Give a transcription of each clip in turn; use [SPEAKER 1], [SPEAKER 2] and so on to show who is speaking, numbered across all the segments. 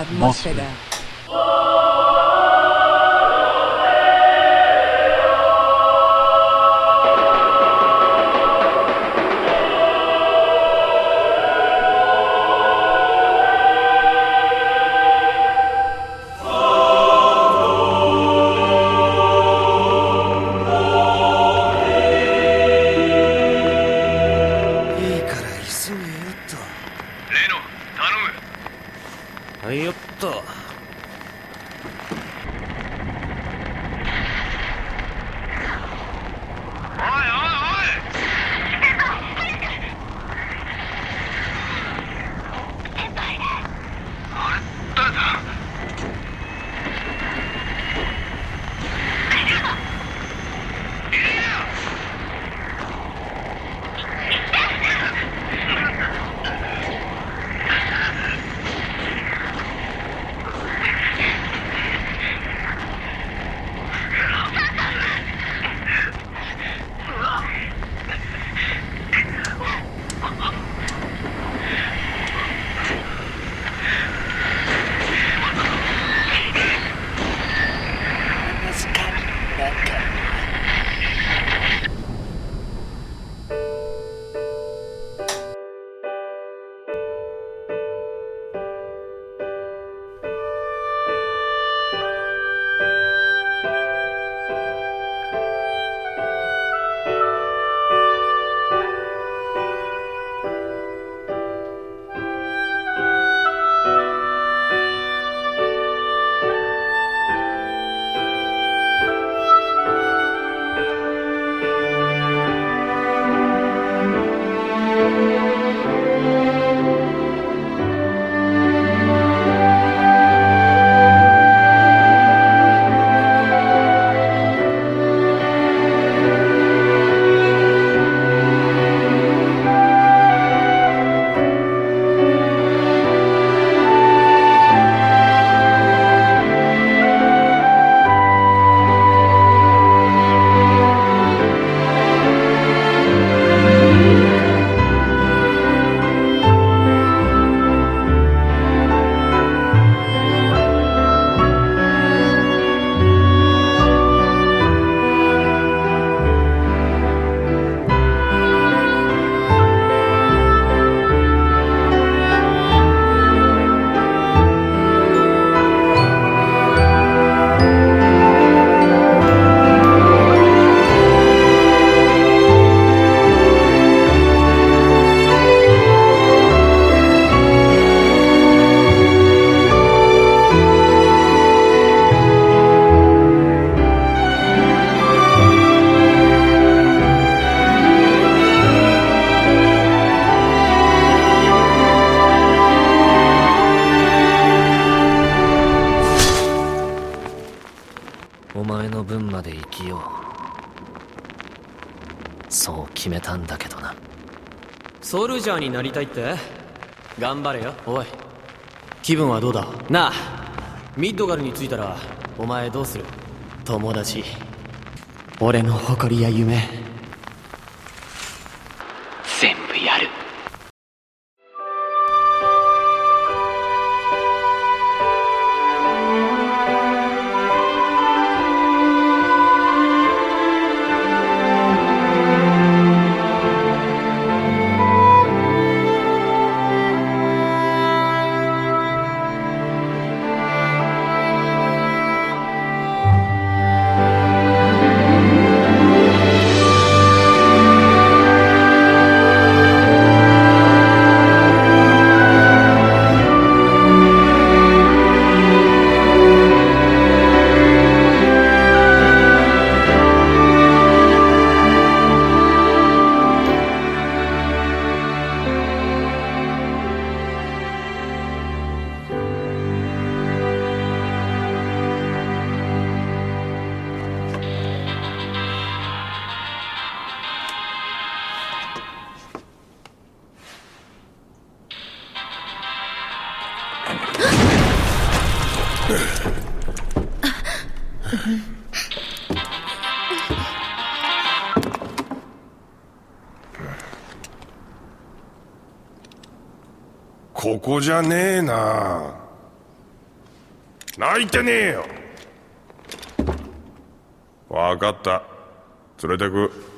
[SPEAKER 1] atmósfera.
[SPEAKER 2] ーになりたいって？頑張れよ。おい気分はどうだ？なあミッドガルに着いたらお前どうする？友達。俺の誇りや夢
[SPEAKER 3] こじゃねえな。泣いてねえよ。分かった。連れてく。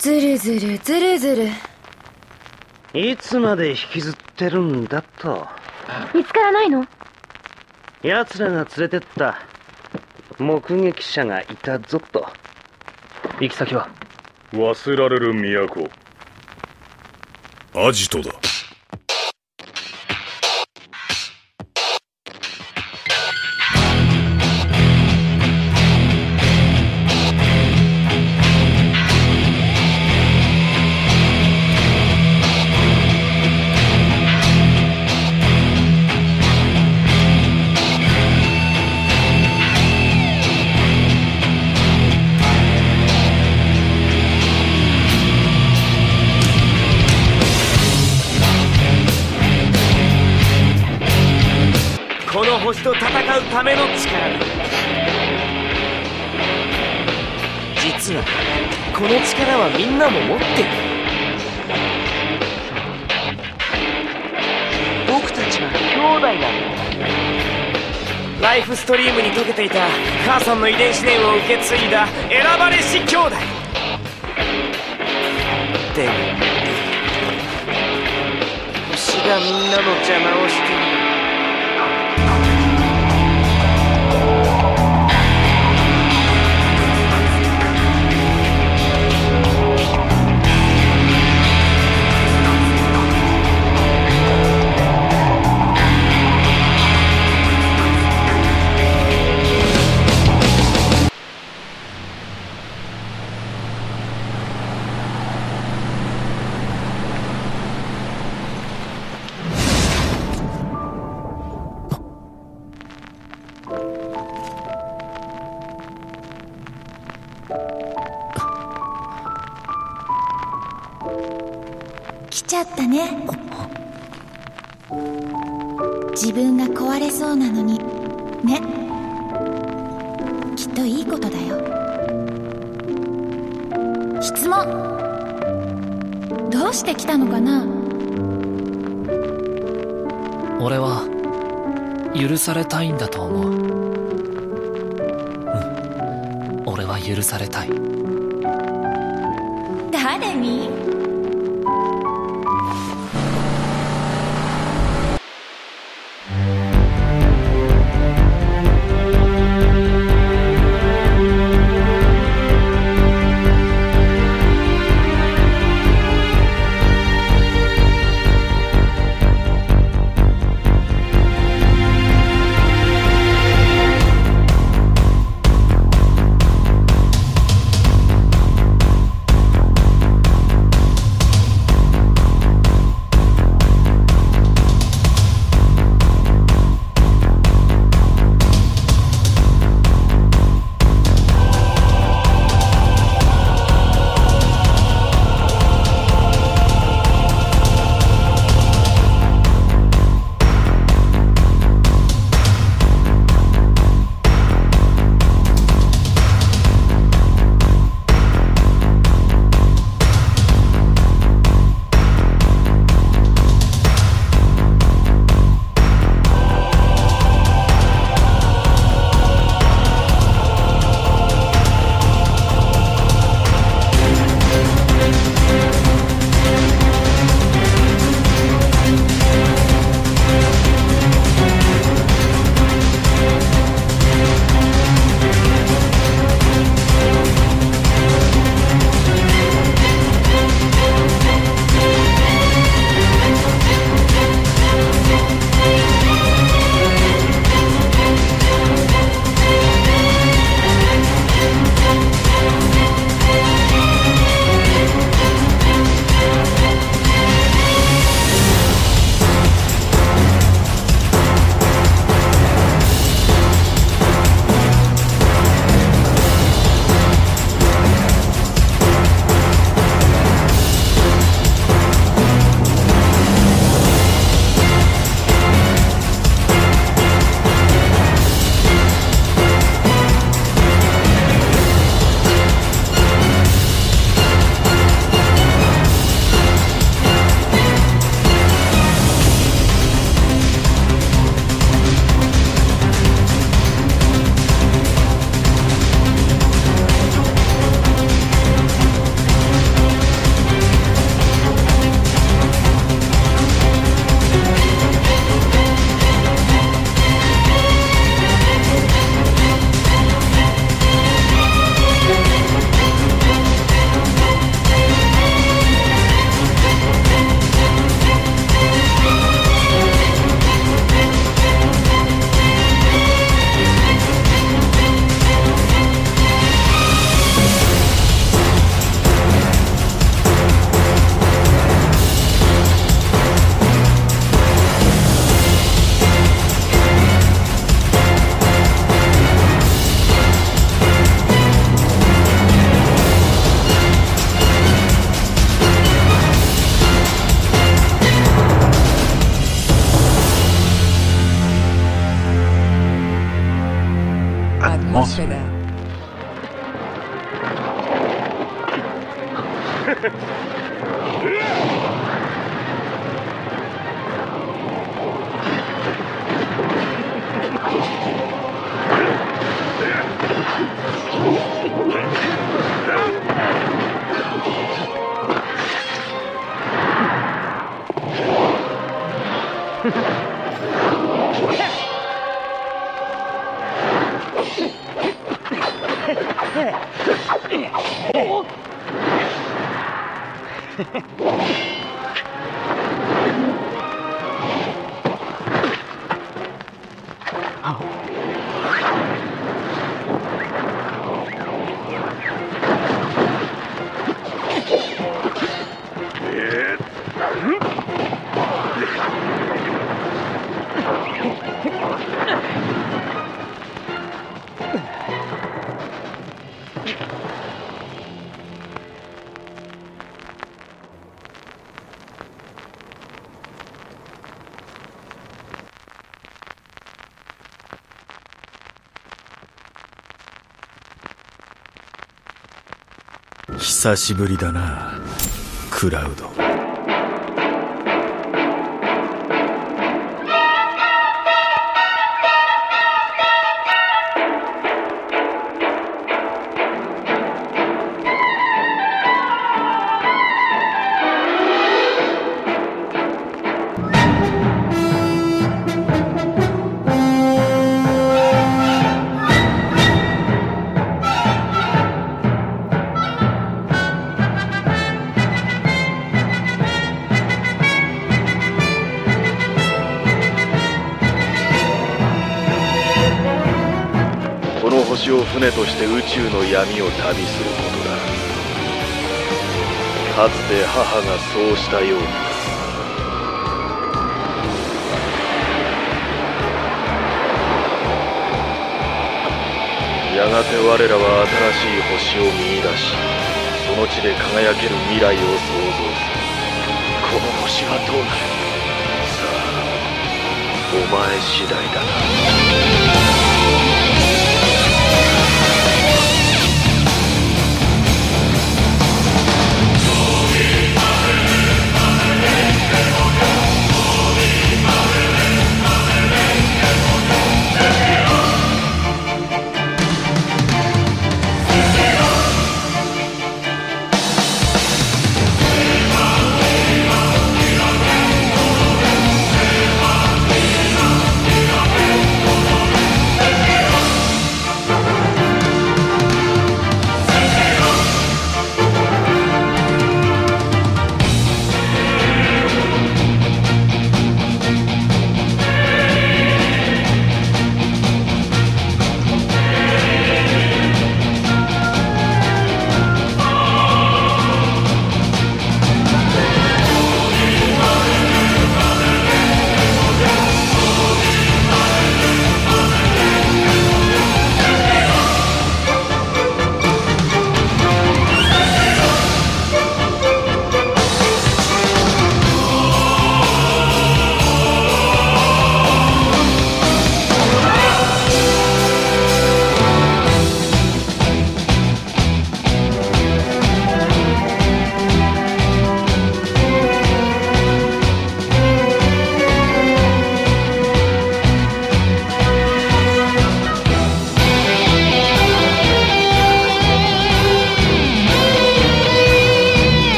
[SPEAKER 4] ずるずるずるずる
[SPEAKER 5] いつまで引きずってるんだと。
[SPEAKER 4] 見つからないの？
[SPEAKER 5] 奴らが連れてった。目撃者がいたぞと。行き先は？
[SPEAKER 6] 忘られる都。アジトだ
[SPEAKER 7] 星と戦うための力だ。実はこの力はみんなも持っている。僕たちは兄弟なんだ。ライフストリームに溶けていた母さんの遺伝子伝を受け継いだ選ばれし兄弟。でも星がみんなの邪魔をして
[SPEAKER 8] ゃったね。自分が壊れそうなのに。ね。きっといいことだよ。質問。どうして来たのかな？
[SPEAKER 1] 俺は許されたいんだと思う。うん。俺は許されたい。
[SPEAKER 8] 誰に？
[SPEAKER 9] Oh,
[SPEAKER 6] 久しぶりだなクラウド。かつて母がそうしたようにやがて我らは新しい星を見出しその地で輝ける未来を創造する。この星はどうなる？さあお前次第だな。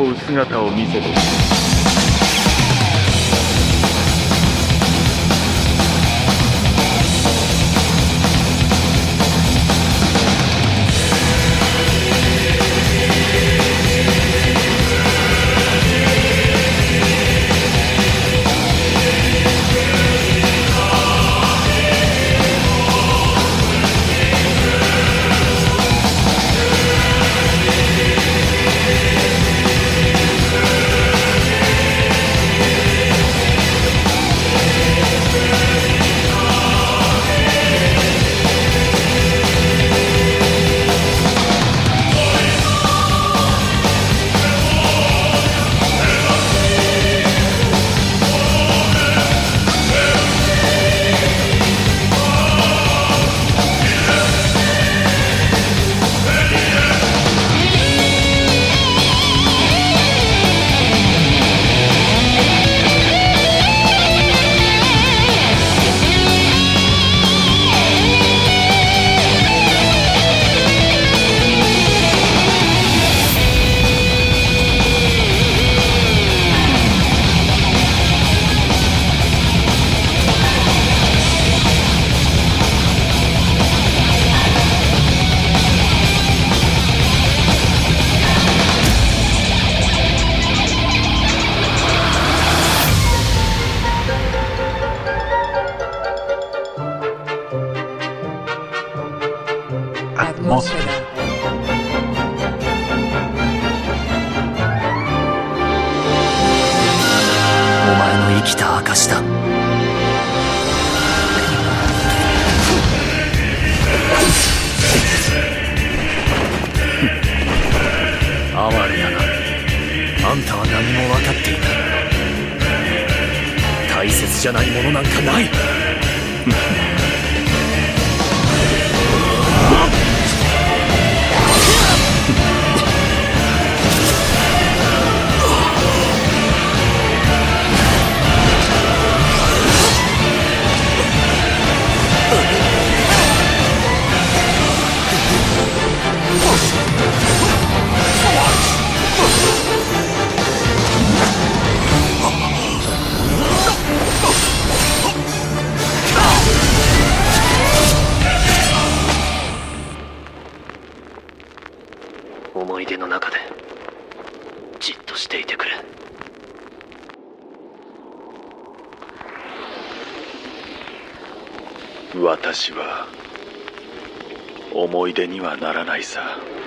[SPEAKER 6] う姿を見せて
[SPEAKER 1] じゃないものなんかない。していてくれ。
[SPEAKER 10] 私は思い出にはならないさ「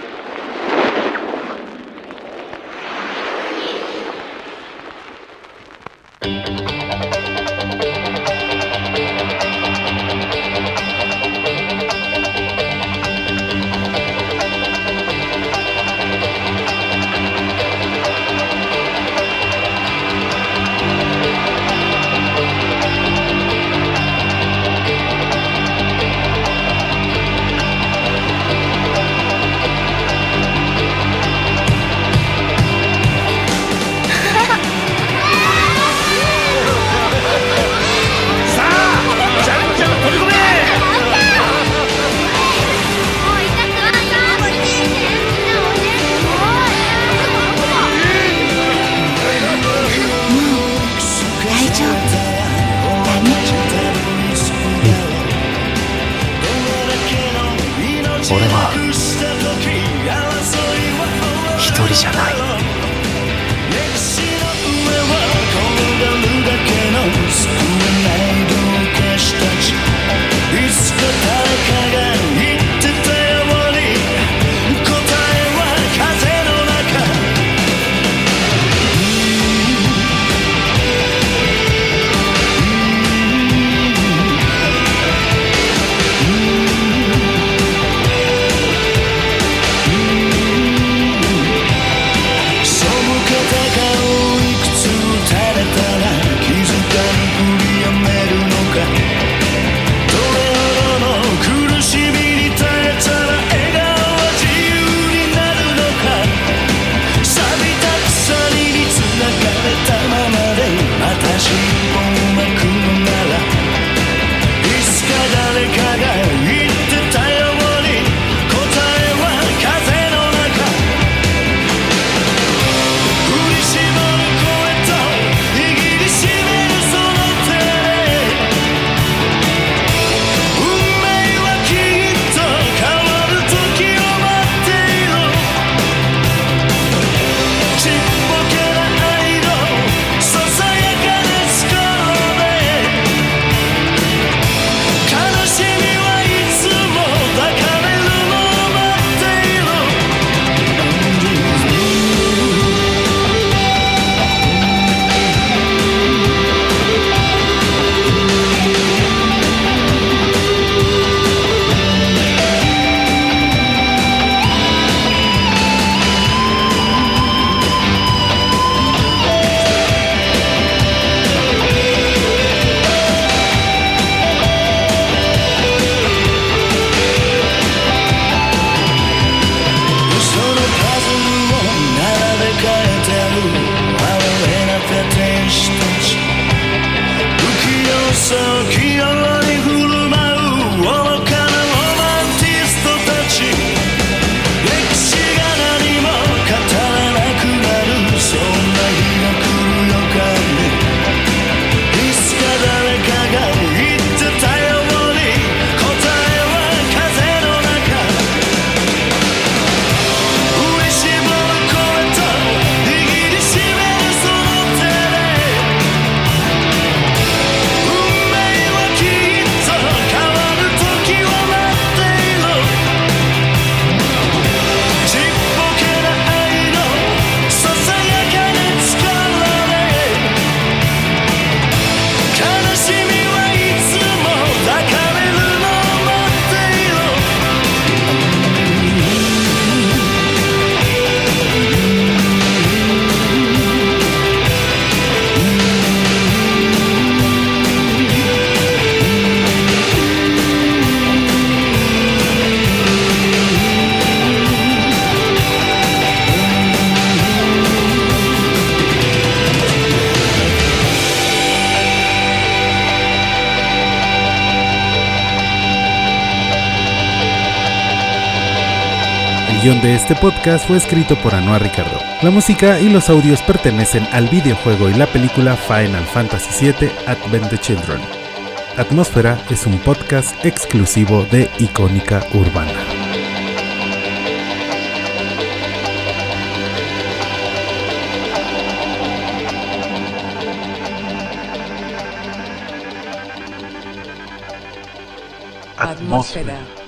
[SPEAKER 9] de este podcast fue escrito por Anoa Ricardo. La música y los audios pertenecen al videojuego y la película Final Fantasy VII Advent the Children. Atmósfera es un podcast exclusivo de Icónica Urbana.
[SPEAKER 11] Atmósfera.